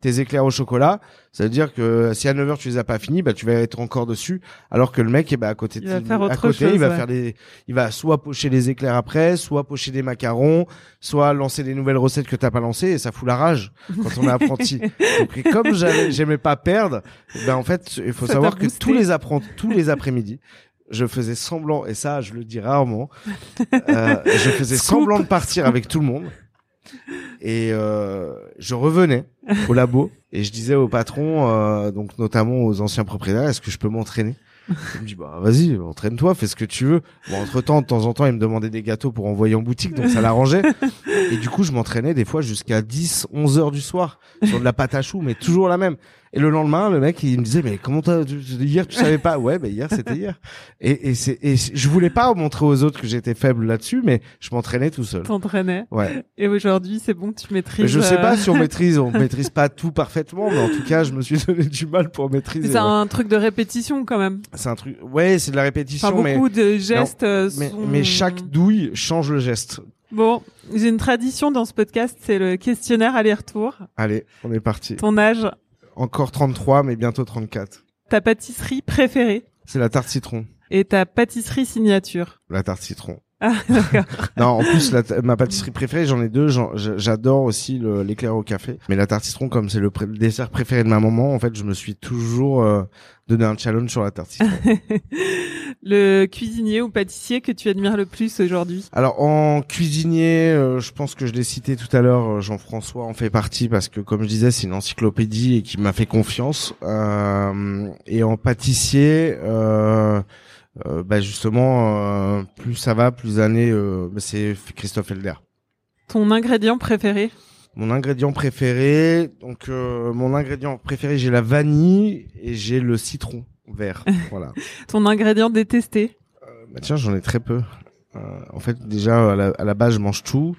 tes éclairs au chocolat, ça veut dire que si à 9h tu les as pas finis, bah tu vas être encore dessus, alors que le mec, eh ben, à côté, Il va à côté, chose, il va ouais. faire des, il va soit pocher les éclairs après, soit pocher des macarons, soit lancer des nouvelles recettes que t'as pas lancées, et ça fout la rage quand on est apprenti. Donc, et comme j'avais- j'aimais pas perdre, ben en fait, il faut Ça savoir que tous les apprentis, tous les après-midi, je faisais semblant, et ça, je le dis rarement, euh, je faisais Scoop. semblant de partir avec tout le monde. Et euh, je revenais au labo et je disais au patron, euh, donc notamment aux anciens propriétaires, est-ce que je peux m'entraîner? Il me dit bah vas-y, entraîne-toi, fais ce que tu veux. Bon entre temps, de temps en temps, il me demandait des gâteaux pour envoyer en boutique, donc ça l'arrangeait. Et du coup, je m'entraînais des fois jusqu'à 10, 11 heures du soir sur de la pâte à choux, mais toujours la même. Et le lendemain, le mec, il me disait, mais comment t'as, hier, tu savais pas? Ouais, ben hier, c'était hier. Et, et c'est, et je voulais pas montrer aux autres que j'étais faible là-dessus, mais je m'entraînais tout seul. T'entraînais. Ouais. Et aujourd'hui, c'est bon, tu maîtrises. Mais je sais euh, pas si on maîtrise, on maîtrise pas tout parfaitement, mais en tout cas, je me suis donné du mal pour maîtriser. C'est ouais. un truc de répétition quand même. C'est un truc, ouais, c'est de la répétition, Enfin, mais, beaucoup de gestes. euh, mais, sont- mais chaque douille change le geste. Bon, j'ai une tradition dans ce podcast, c'est le questionnaire aller-retour. Allez, on est parti. Ton âge, Encore 33, mais bientôt 34. ta pâtisserie préférée? C'est la tarte citron. et ta pâtisserie signature? La tarte citron. Ah, d'accord. Non, en plus, la ma pâtisserie préférée, j'en ai deux. J'adore aussi l'éclair au café. Mais la tarte citron, comme c'est le, dessert préféré de ma maman, en fait, je me suis toujours euh, donné un challenge sur la tarte citron. le cuisinier ou pâtissier que tu admires le plus aujourd'hui? Alors, en cuisinier, euh, je pense que je l'ai cité tout à l'heure, euh, Jean-François en fait partie parce que, comme je disais, c'est une encyclopédie et qui m'a fait confiance. Euh, et en pâtissier, euh, euh, bah justement, euh, plus ça va, plus années, euh, bah, c'est Christophe Elder. Ton ingrédient préféré Mon ingrédient préféré, donc euh, mon ingrédient préféré, j'ai la vanille et j'ai le citron vert. voilà. Ton ingrédient détesté Bah tiens, j'en ai très peu. Euh, en fait, déjà à la, à la base, je mange tout.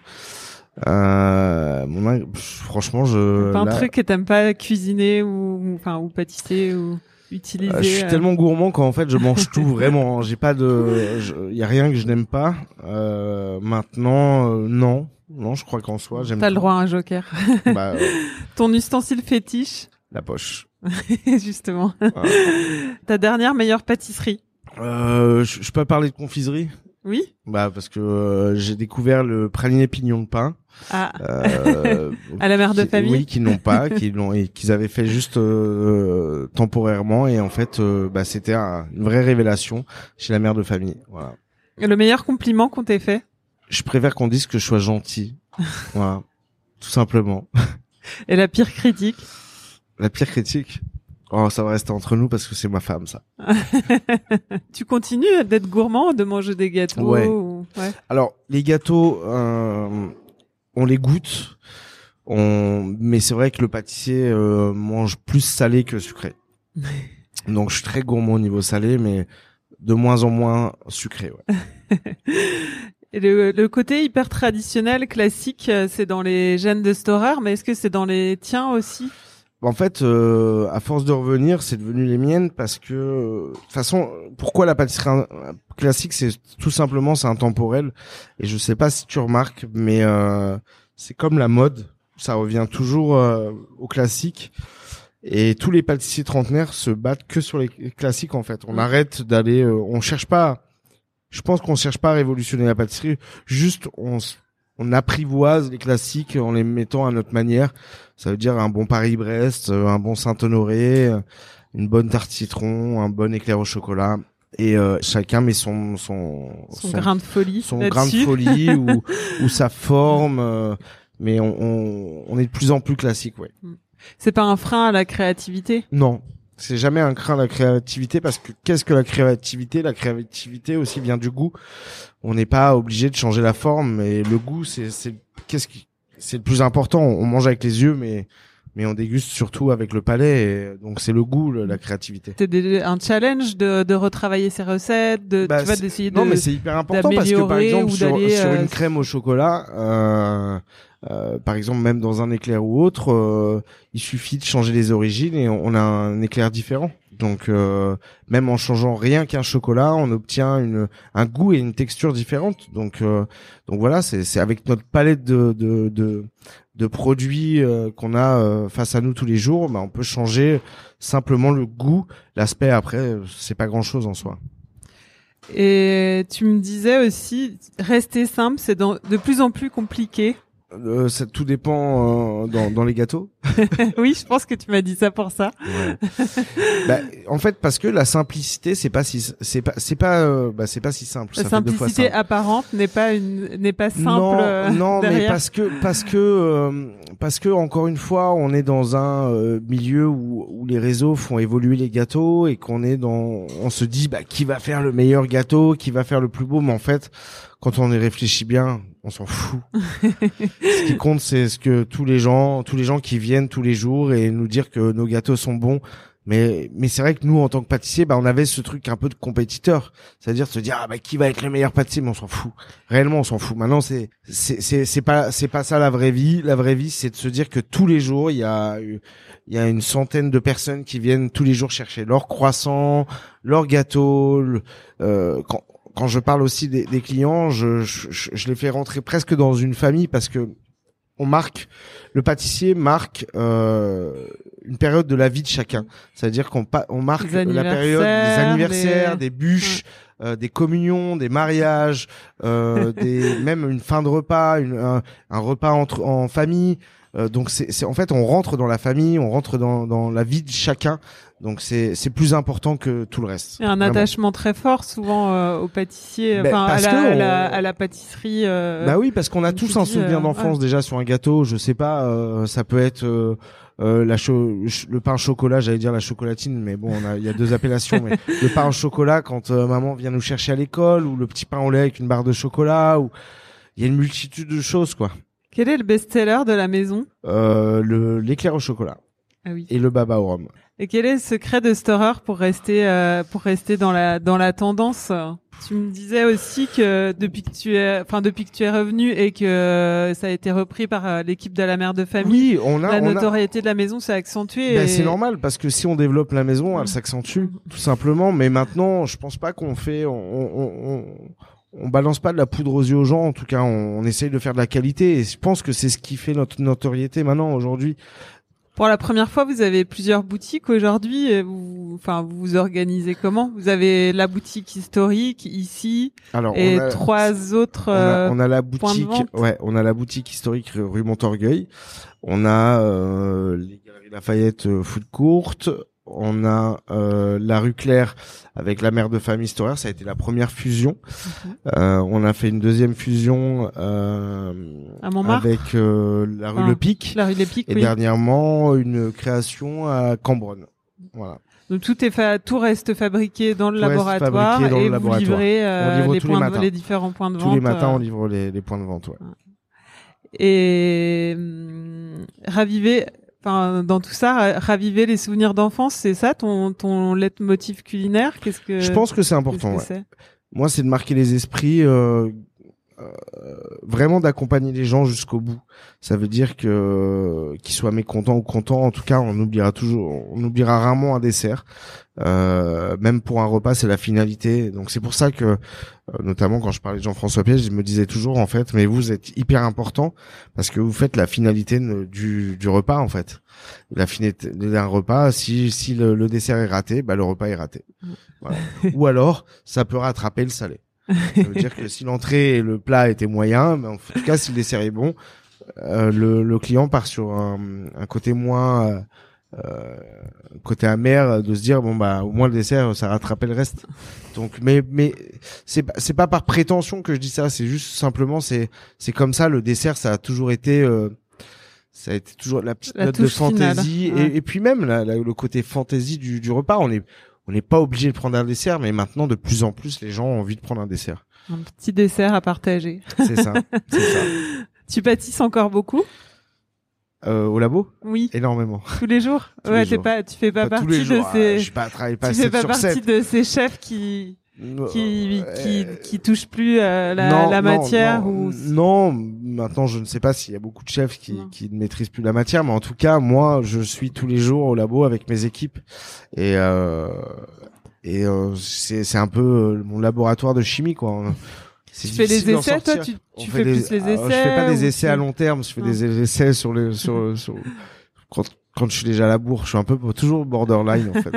Euh, mon ing- franchement, je Pas un là, truc que t'aimes pas cuisiner ou, ou- enfin, ou pâtisser ou utiliser euh, je suis euh, tellement gourmand qu'en fait, je mange tout vraiment. J'ai pas de, je- y a rien que je n'aime pas. Euh, maintenant, euh, non, non, je crois qu'en soi, j'aime. T'as le droit à un joker. Bah, Ton ustensile fétiche la poche. Justement. Ta dernière meilleure pâtisserie je peux parler de confiserie Oui. Bah parce que euh, j'ai découvert le praliné pignon de pain. Ah, Euh, à la mère de qui- famille. Oui, qui n'ont pas, qui l'ont et qu'ils avaient fait juste euh, temporairement et en fait, euh, bah c'était un- une vraie révélation chez la mère de famille. Voilà. Le meilleur compliment qu'on t'ait fait? Je préfère qu'on dise que je sois gentil. voilà, tout simplement. et la pire critique? La pire critique? Oh, ça va rester entre nous parce que c'est ma femme, ça. tu continues d'être gourmand, de manger des gâteaux Ouais. ou- ouais. Alors, les gâteaux, euh, on les goûte, on... mais c'est vrai que le pâtissier euh, mange plus salé que sucré. Donc, je suis très gourmand au niveau salé, mais de moins en moins sucré. Ouais. Et le, le côté hyper traditionnel, classique, euh, c'est dans les gènes de Storer, mais est-ce que c'est dans les tiens aussi? En fait, euh, à force de revenir, c'est devenu les miennes parce que, euh, de toute façon, pourquoi la pâtisserie euh, classique, c'est tout simplement c'est intemporel. Et je sais pas si tu remarques, mais euh, c'est comme la mode, ça revient toujours euh, au classique. Et tous les pâtissiers trentenaires se battent que sur les classiques en fait. On arrête d'aller, euh, on cherche pas. Je pense qu'on cherche pas à révolutionner la pâtisserie. Juste, on, on apprivoise les classiques en les mettant à notre manière. Ça veut dire un bon Paris-Brest, euh, un bon Saint-Honoré, euh, une bonne tarte citron, un bon éclair au chocolat. Et euh, chacun met son son Son, grain de folie son grain de folie ou, ou sa forme. euh, mais on, on, on est de plus en plus classique, ouais. C'est pas un frein à la créativité? Non, c'est jamais un craint la créativité parce que qu'est-ce que la créativité? La créativité aussi vient du goût. On n'est pas obligé de changer la forme, mais le goût, c'est c'est qu'est-ce qui c'est le plus important. On mange avec les yeux, mais mais on déguste surtout avec le palais. Et donc c'est le goût, le- la créativité. C'était un challenge de, de retravailler ses recettes, de Bah, tu vois d'essayer de Non, mais c'est hyper important parce que par exemple sur, sur euh, une crème au chocolat, euh, euh, par exemple même dans un éclair ou autre, euh, il suffit de changer les origines et on, a un éclair différent. Donc euh, même en changeant rien qu'un chocolat, on obtient une un goût et une texture différente. Donc euh, donc voilà, c'est avec notre palette de de de, de produits euh, qu'on a face à nous tous les jours, bah, on peut changer simplement le goût. L'aspect après, c'est pas grand chose en soi. Et tu me disais aussi, rester simple, c'est de plus en plus compliqué. Euh, ça tout dépend euh, dans, dans les gâteaux. oui, je pense que tu m'as dit ça pour ça. Bah, en fait, parce que la simplicité, c'est pas si c'est pas c'est pas euh, bah, c'est pas si simple. La ça simplicité simple. apparente n'est pas une n'est pas simple. non, euh, non, mais derrière. parce que parce que euh, parce que encore une fois, on est dans un milieu où, où les réseaux font évoluer les gâteaux et qu'on est dans, on se dit bah qui va faire le meilleur gâteau, qui va faire le plus beau, mais en fait, quand on y réfléchit bien, on s'en fout. ce qui compte, c'est ce que tous les gens, tous les gens qui viennent tous les jours et nous dire que nos gâteaux sont bons. Mais, mais c'est vrai que nous, en tant que pâtissier, bah, on avait ce truc un peu de compétiteur. C'est-à-dire se dire, ah, bah, qui va être le meilleur pâtissier? Mais on s'en fout. Réellement, on s'en fout. Maintenant, c'est, c'est, c'est, c'est pas, c'est pas ça la vraie vie. La vraie vie, c'est de se dire que tous les jours, il y a, il y a une centaine de personnes qui viennent tous les jours chercher leur croissant, leur gâteau, le- euh, quand, quand je parle aussi des, des clients, je, je, je- les fais rentrer presque dans une famille parce que on marque, le pâtissier marque euh, une période de la vie de chacun. C'est-à-dire qu'on on marque la période des anniversaires, des- des, bûches, euh, des communions, des mariages, euh, des même une fin de repas, une, un, un repas entre en famille. Euh, donc c'est- en fait on rentre dans la famille, on rentre dans dans la vie de chacun. Donc c'est c'est plus important que tout le reste. Il y a un Vraiment. attachement très fort souvent euh, au pâtissier, Ben, enfin à la, à la, à la pâtisserie. euh, Bah oui, parce qu'on a tous un souvenir euh, d'enfance déjà sur un gâteau. Je sais pas, euh, ça peut être euh, euh, la le pain au chocolat, j'allais dire la chocolatine, mais bon, il y a deux appellations. mais le pain au chocolat quand maman vient nous chercher à l'école, ou le petit pain au lait avec une barre de chocolat, ou il y a une multitude de choses quoi. Quel est le best-seller de la maison? Euh, le l'éclair au chocolat Ah oui. et le baba au rhum. Et quel est le secret de Storer pour rester euh, pour rester dans la dans la tendance? Tu me disais aussi que depuis que tu es enfin depuis que tu es revenu et que ça a été repris par euh, l'équipe de la mère de famille, Oui, on a, la on a- notoriété de la maison s'est accentuée. Ben, et- c'est normal parce que si on développe la maison, elle s'accentue tout simplement. Mais maintenant, je pense pas qu'on fait, on, on, on, on balance pas de la poudre aux yeux aux gens. En tout cas, on, on essaye de faire de la qualité. Et je pense que c'est ce qui fait notre notoriété maintenant aujourd'hui. Pour la première fois, vous avez plusieurs boutiques aujourd'hui. euh, Vous, enfin, vous vous organisez comment? Vous avez la boutique historique ici Alors, et on a, trois autres. on a, euh, on a la boutique, ouais, on a la boutique historique rue Montorgueil. On a euh, les galeries Lafayette euh, Food Court. On a euh, la rue Claire avec la mère de famille historique. Ça a été la première fusion. Euh, on a fait une deuxième fusion euh, À Montmartre avec la rue Ah. Le Pic. la rue Pics, Et oui. dernièrement, une création à Cambronne. Voilà. Donc tout est fa- tout reste fabriqué dans le Tout laboratoire le et vous laboratoire. livrez livre les, tous les de- différents points de Tous vente. les matins, on livre les, les points de vente. Ouais. et hum, raviver enfin dans tout ça ra- raviver les souvenirs d'enfance c'est ça ton ton leitmotiv culinaire? Qu'est-ce que Je pense que c'est important. que ouais. c'est? Moi, c'est de marquer les esprits, euh, vraiment d'accompagner les gens jusqu'au bout. Ça veut dire que qu'ils soient mécontents ou contents, en tout cas, on oubliera toujours, on oubliera rarement un dessert. Euh, même pour un repas, c'est la finalité. Donc c'est pour ça que, euh, notamment quand je parlais de Jean-François Piège, je me disais toujours en fait, mais vous êtes hyper important parce que vous faites la finalité du, du repas en fait. La finalité d'un repas, si si le, le dessert est raté, bah le repas est raté. Voilà. Ou alors, ça peut rattraper le salé. Ça veut dire que si l'entrée et le plat étaient moyens, mais en tout cas, si le dessert est bon, euh, le, le client part sur un, un côté moins, euh, euh, côté amer, de se dire bon bah au moins le dessert, ça rattrapait le reste. Donc, mais mais c'est pas c'est pas par prétention que je dis ça, c'est juste simplement c'est c'est comme ça. Le dessert, ça a toujours été euh, ça a été toujours la petite La note de fantaisie ouais. et, et puis même la- la- le côté fantaisie du, du repas. On est on n'est pas obligé de prendre un dessert, mais maintenant de plus en plus les gens ont envie de prendre un dessert. un petit dessert à partager C'est ça, ça. tu pâtisses encore beaucoup? Euh, au labo, oui énormément. tous les jours? Tous ouais les jours. pas tu fais pas, Pas tous partie les jours. de ces ah, je pas à travailler pas tu fais 7 pas sur partie 7. de ces chefs qui qui qui, Euh, qui touchent plus euh, la, non, la matière non, ou non maintenant je ne sais pas s'il y a beaucoup de chefs qui, Non. qui ne maîtrisent plus la matière mais en tout cas moi je suis tous les jours au labo avec mes équipes. Et euh, et euh, c'est c'est un peu euh, mon laboratoire de chimie quoi. Tu fais d'en essais toi tu, tu fais des- plus les essais alors, je fais pas des essais à long terme je fais des essais sur les sur sur quand quand je suis déjà à la bourre je suis un peu toujours borderline en fait.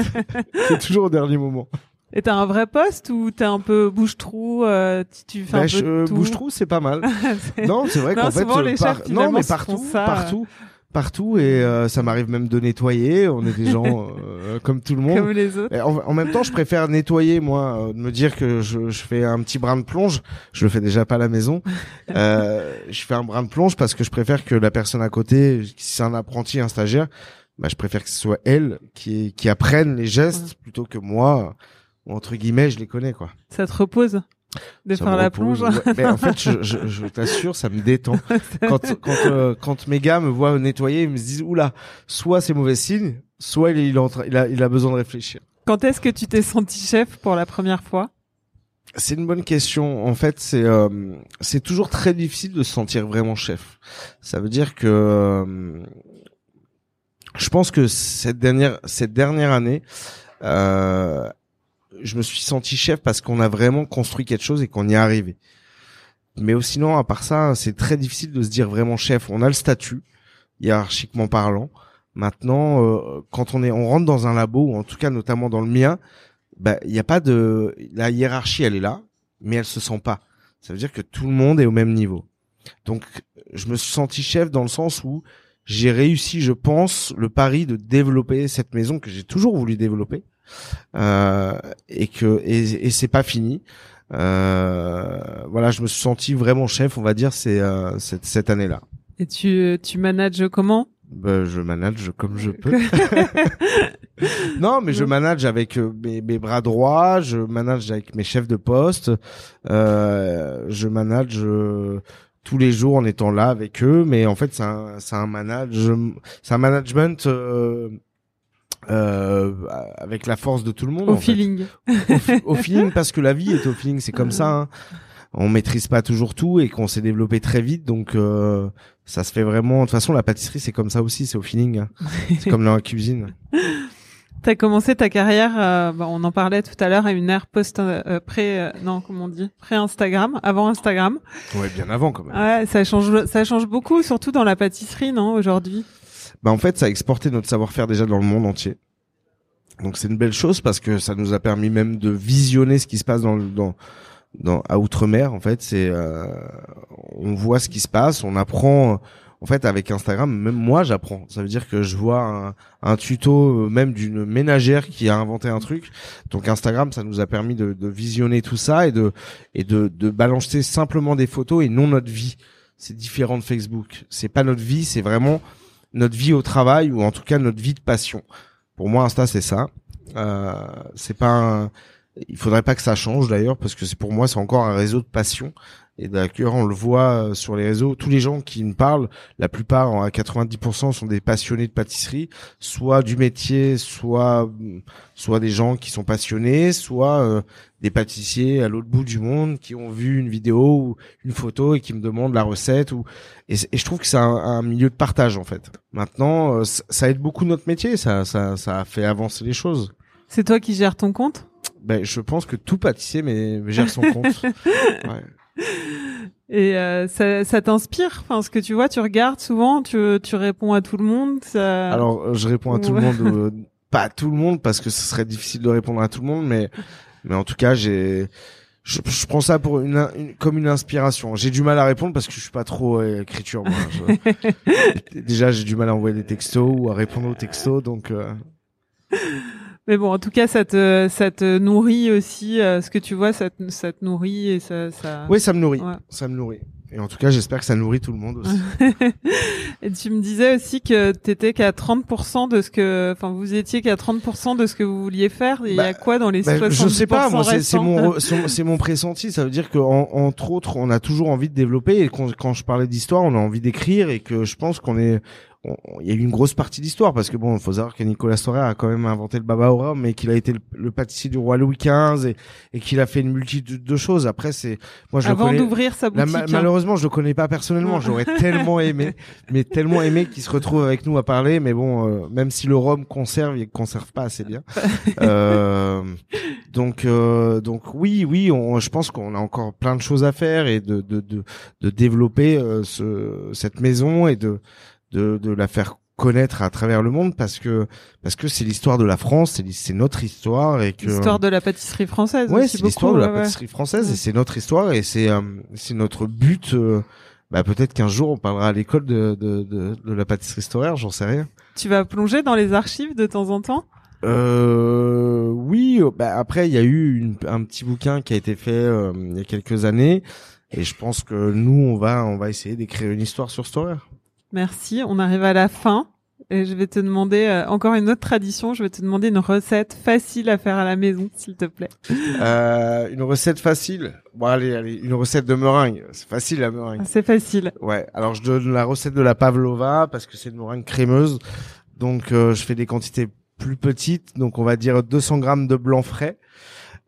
C'est toujours au dernier moment Et t'as un vrai poste ou t'es un peu bouche-trou euh, tu, fais un je- peu de tout? bouche-trou c'est pas mal Non, c'est vrai qu'en fait, euh, les par- chefs, non, mais partout, ça, partout, partout, et euh, ça m'arrive même de nettoyer. On est des gens euh, comme tout le monde. Comme les autres. En même temps, je préfère nettoyer, moi, euh, de me dire que je, je fais un petit brin de plonge. Je le fais déjà pas à la maison. Euh, je fais un brin de plonge parce que je préfère que la personne à côté, si c'est un apprenti, un stagiaire, bah, je préfère que ce soit elle qui, qui apprenne les gestes plutôt que moi. Ou entre guillemets, je les connais, quoi. Ça te repose de Ça faire la repose. plonge. Ouais, mais en fait, je, je, je t'assure, ça me détend. Quand quand euh, quand mes gars me voient nettoyer, ils me disent oula, soit c'est mauvais signe, soit il il train- il a il a besoin de réfléchir. Quand est-ce que tu t'es senti chef pour la première fois? C'est une bonne question. En fait, c'est euh, c'est toujours très difficile de se sentir vraiment chef. Ça veut dire que euh, je pense que cette dernière cette dernière année, euh, je me suis senti chef parce qu'on a vraiment construit quelque chose et qu'on y est arrivé. Mais sinon, à part ça, c'est très difficile de se dire vraiment chef. On a le statut, hiérarchiquement parlant. Maintenant, euh, quand on est, on rentre dans un labo, ou en tout cas notamment dans le mien, bah il y a pas de la hiérarchie, elle est là, mais elle se sent pas. Ça veut dire que tout le monde est au même niveau. Donc, je me suis senti chef dans le sens où j'ai réussi, je pense, le pari de développer cette maison que j'ai toujours voulu développer, et que et, et c'est pas fini. Euh, voilà, je me suis senti vraiment chef, on va dire, c'est euh, cette, cette année-là. Et tu, tu manages comment? Ben, je manage comme je peux. non, mais je manage avec euh, mes, mes bras droits, je manage avec mes chefs de poste, euh, je manage euh, tous les jours en étant là avec eux, mais en fait c'est un c'est un manage c'est un management euh, euh, avec la force de tout le monde. Au en fait. feeling. Au, feeling parce que la vie est au feeling, c'est comme ça. Hein. On maîtrise pas toujours tout et qu'on s'est développé très vite, donc euh, ça se fait vraiment. De toute façon, la pâtisserie c'est comme ça aussi, c'est au feeling. hein. C'est comme dans la cuisine. T'as commencé ta carrière, euh, bah, on en parlait tout à l'heure, à une ère post euh, pré euh, non comment on dit pré Instagram, avant Instagram. Ouais, bien avant quand même. Ouais, ça change ça change beaucoup, surtout dans la pâtisserie, non aujourd'hui? Bah en fait ça a exporté notre savoir-faire déjà dans le monde entier. Donc c'est une belle chose parce que ça nous a permis même de visionner ce qui se passe dans le, dans dans à outre-mer en fait. C'est euh, on voit ce qui se passe on apprend en fait avec Instagram même moi j'apprends. Ça veut dire que je vois un, un tuto euh, même d'une ménagère qui a inventé un truc. Donc Instagram ça nous a permis de, de visionner tout ça et de et de, de balancer simplement des photos et non notre vie. C'est différent de Facebook. C'est pas notre vie c'est vraiment notre vie au travail ou en tout cas notre vie de passion. Pour moi Insta c'est ça. Euh, c'est pas un, il faudrait pas que ça change d'ailleurs parce que c'est pour moi c'est encore un réseau de passion et d'ailleurs on le voit euh, sur les réseaux tous les gens qui me parlent la plupart à 90% sont des passionnés de pâtisserie soit du métier soit soit des gens qui sont passionnés soit euh, des pâtissiers à l'autre bout du monde qui ont vu une vidéo ou une photo et qui me demandent la recette ou et, et je trouve que c'est un, un, milieu de partage en fait maintenant euh, ça aide beaucoup notre métier ça ça ça a fait avancer les choses c'est toi qui gères ton compte? Ben, je pense que tout pâtissier mais gère son compte. ouais. Et euh, ça, ça t'inspire? Enfin, ce que tu vois, tu regardes souvent, tu, tu réponds à tout le monde. Ça... Alors, je réponds à tout le monde, euh, pas à tout le monde parce que ce serait difficile de répondre à tout le monde, mais mais en tout cas, j'ai je, je, prends ça pour une, une comme une inspiration. J'ai du mal à répondre parce que je suis pas trop euh, écriture. Moi. Je, déjà, j'ai du mal à envoyer des textos ou à répondre aux textos, donc. Mais bon, en tout cas, ça te, ça te nourrit aussi. Euh, ce que tu vois, ça te, ça te nourrit et ça, ça. Oui, ça me nourrit. Ouais. Ça me nourrit. Et en tout cas, j'espère que ça nourrit tout le monde aussi. et tu me disais aussi que t'étais qu'à 30% de ce que, enfin, vous étiez qu'à 30% de ce que vous vouliez faire. Il bah, y a quoi dans les bah, 70% Je sais pas. Moi, c'est mon, c'est mon pressenti. Ça veut dire que entre autres, on a toujours envie de développer. Et quand, quand je parlais d'histoire, on a envie d'écrire et que je pense qu'on est il y a eu une grosse partie d'histoire parce que bon, faut savoir que Nicolas Storer a quand même inventé le baba au rhum, mais qu'il a été le, pâtissier du roi Louis XV et, et qu'il a fait une multitude de choses. Après, c'est moi je avant le d'ouvrir sa boutique. Hein. malheureusement, je le connais pas personnellement. J'aurais tellement aimé, mais tellement aimé qu'il se retrouve avec nous à parler. Mais bon, euh, même si le rhum conserve, il conserve pas assez bien. euh, donc euh, donc oui, oui, on, je pense qu'on a encore plein de choses à faire et de de de, de développer euh, ce, cette maison et de de, de la faire connaître à travers le monde parce que parce que c'est l'histoire de la France, c'est notre histoire et que l'histoire de la pâtisserie française. Ouais, c'est l'histoire de la pâtisserie française et c'est notre histoire et c'est euh, c'est notre but. Euh, bah peut-être qu'un jour on parlera à l'école de, de, de, de la pâtisserie historique, j'en sais rien. Tu vas plonger dans les archives de temps en temps? Euh, oui, bah après il y a eu une, un petit bouquin qui a été fait euh, il y a quelques années et je pense que nous on va on va essayer d'écrire une histoire sur Storer. Merci. On arrive à la fin. Et je vais te demander euh, encore une autre tradition. Je vais te demander une recette facile à faire à la maison, s'il te plaît. Euh, une recette facile? Bon allez, allez, une recette de meringue. C'est facile la meringue. Ah, c'est facile. Ouais. Alors je donne la recette de la pavlova parce que c'est une meringue crémeuse. Donc euh, je fais des quantités plus petites. Donc on va dire 200 grammes de blanc frais.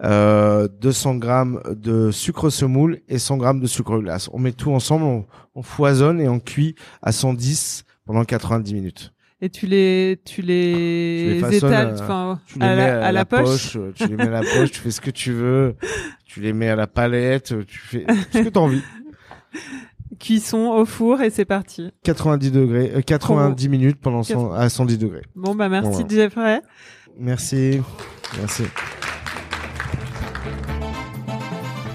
Euh, 200 grammes de sucre semoule et 100 grammes de sucre glace. On met tout ensemble, on, on foisonne et on cuit à 110 pendant 90 minutes. Et tu les, tu les, tu les étales, enfin, à, à, la, à, la poche. poche. Tu les mets à la poche, tu fais ce que tu veux. Tu les mets à la palette, tu fais ce que tu as envie. Cuisson au four et c'est parti. 90 degrés, euh, 90 minutes pendant 100, à 110 degrés. Bon bah merci bon, voilà. Jeffrey. Merci, merci.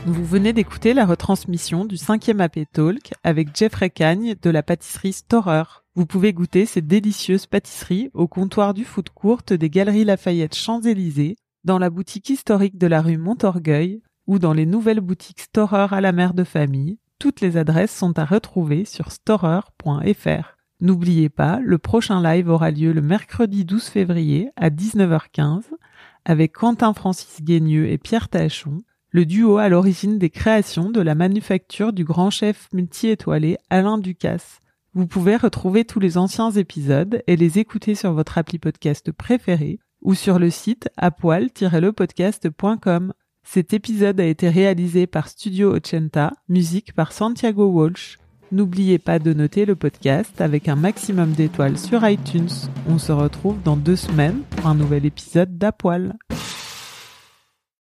Vous venez d'écouter la retransmission du 5e AP Talk avec Jeffrey Cagne de la pâtisserie Storer. Vous pouvez goûter ces délicieuses pâtisseries au comptoir du food court des Galeries Lafayette Champs-Élysées, dans la boutique historique de la rue Montorgueil ou dans les nouvelles boutiques Storer à la mère de famille. Toutes les adresses sont à retrouver sur storer.fr. N'oubliez pas, le prochain live aura lieu le mercredi 12 février à 19h15 avec Quentin Francis Guigneux et Pierre Tachon le duo à l'origine des créations de la manufacture du grand chef multi-étoilé Alain Ducasse. Vous pouvez retrouver tous les anciens épisodes et les écouter sur votre appli podcast préféré ou sur le site apoil-lepodcast.com. Cet épisode a été réalisé par Studio Ochenta, musique par Santiago Walsh. N'oubliez pas de noter le podcast avec un maximum d'étoiles sur iTunes. On se retrouve dans deux semaines pour un nouvel épisode d'Apoil.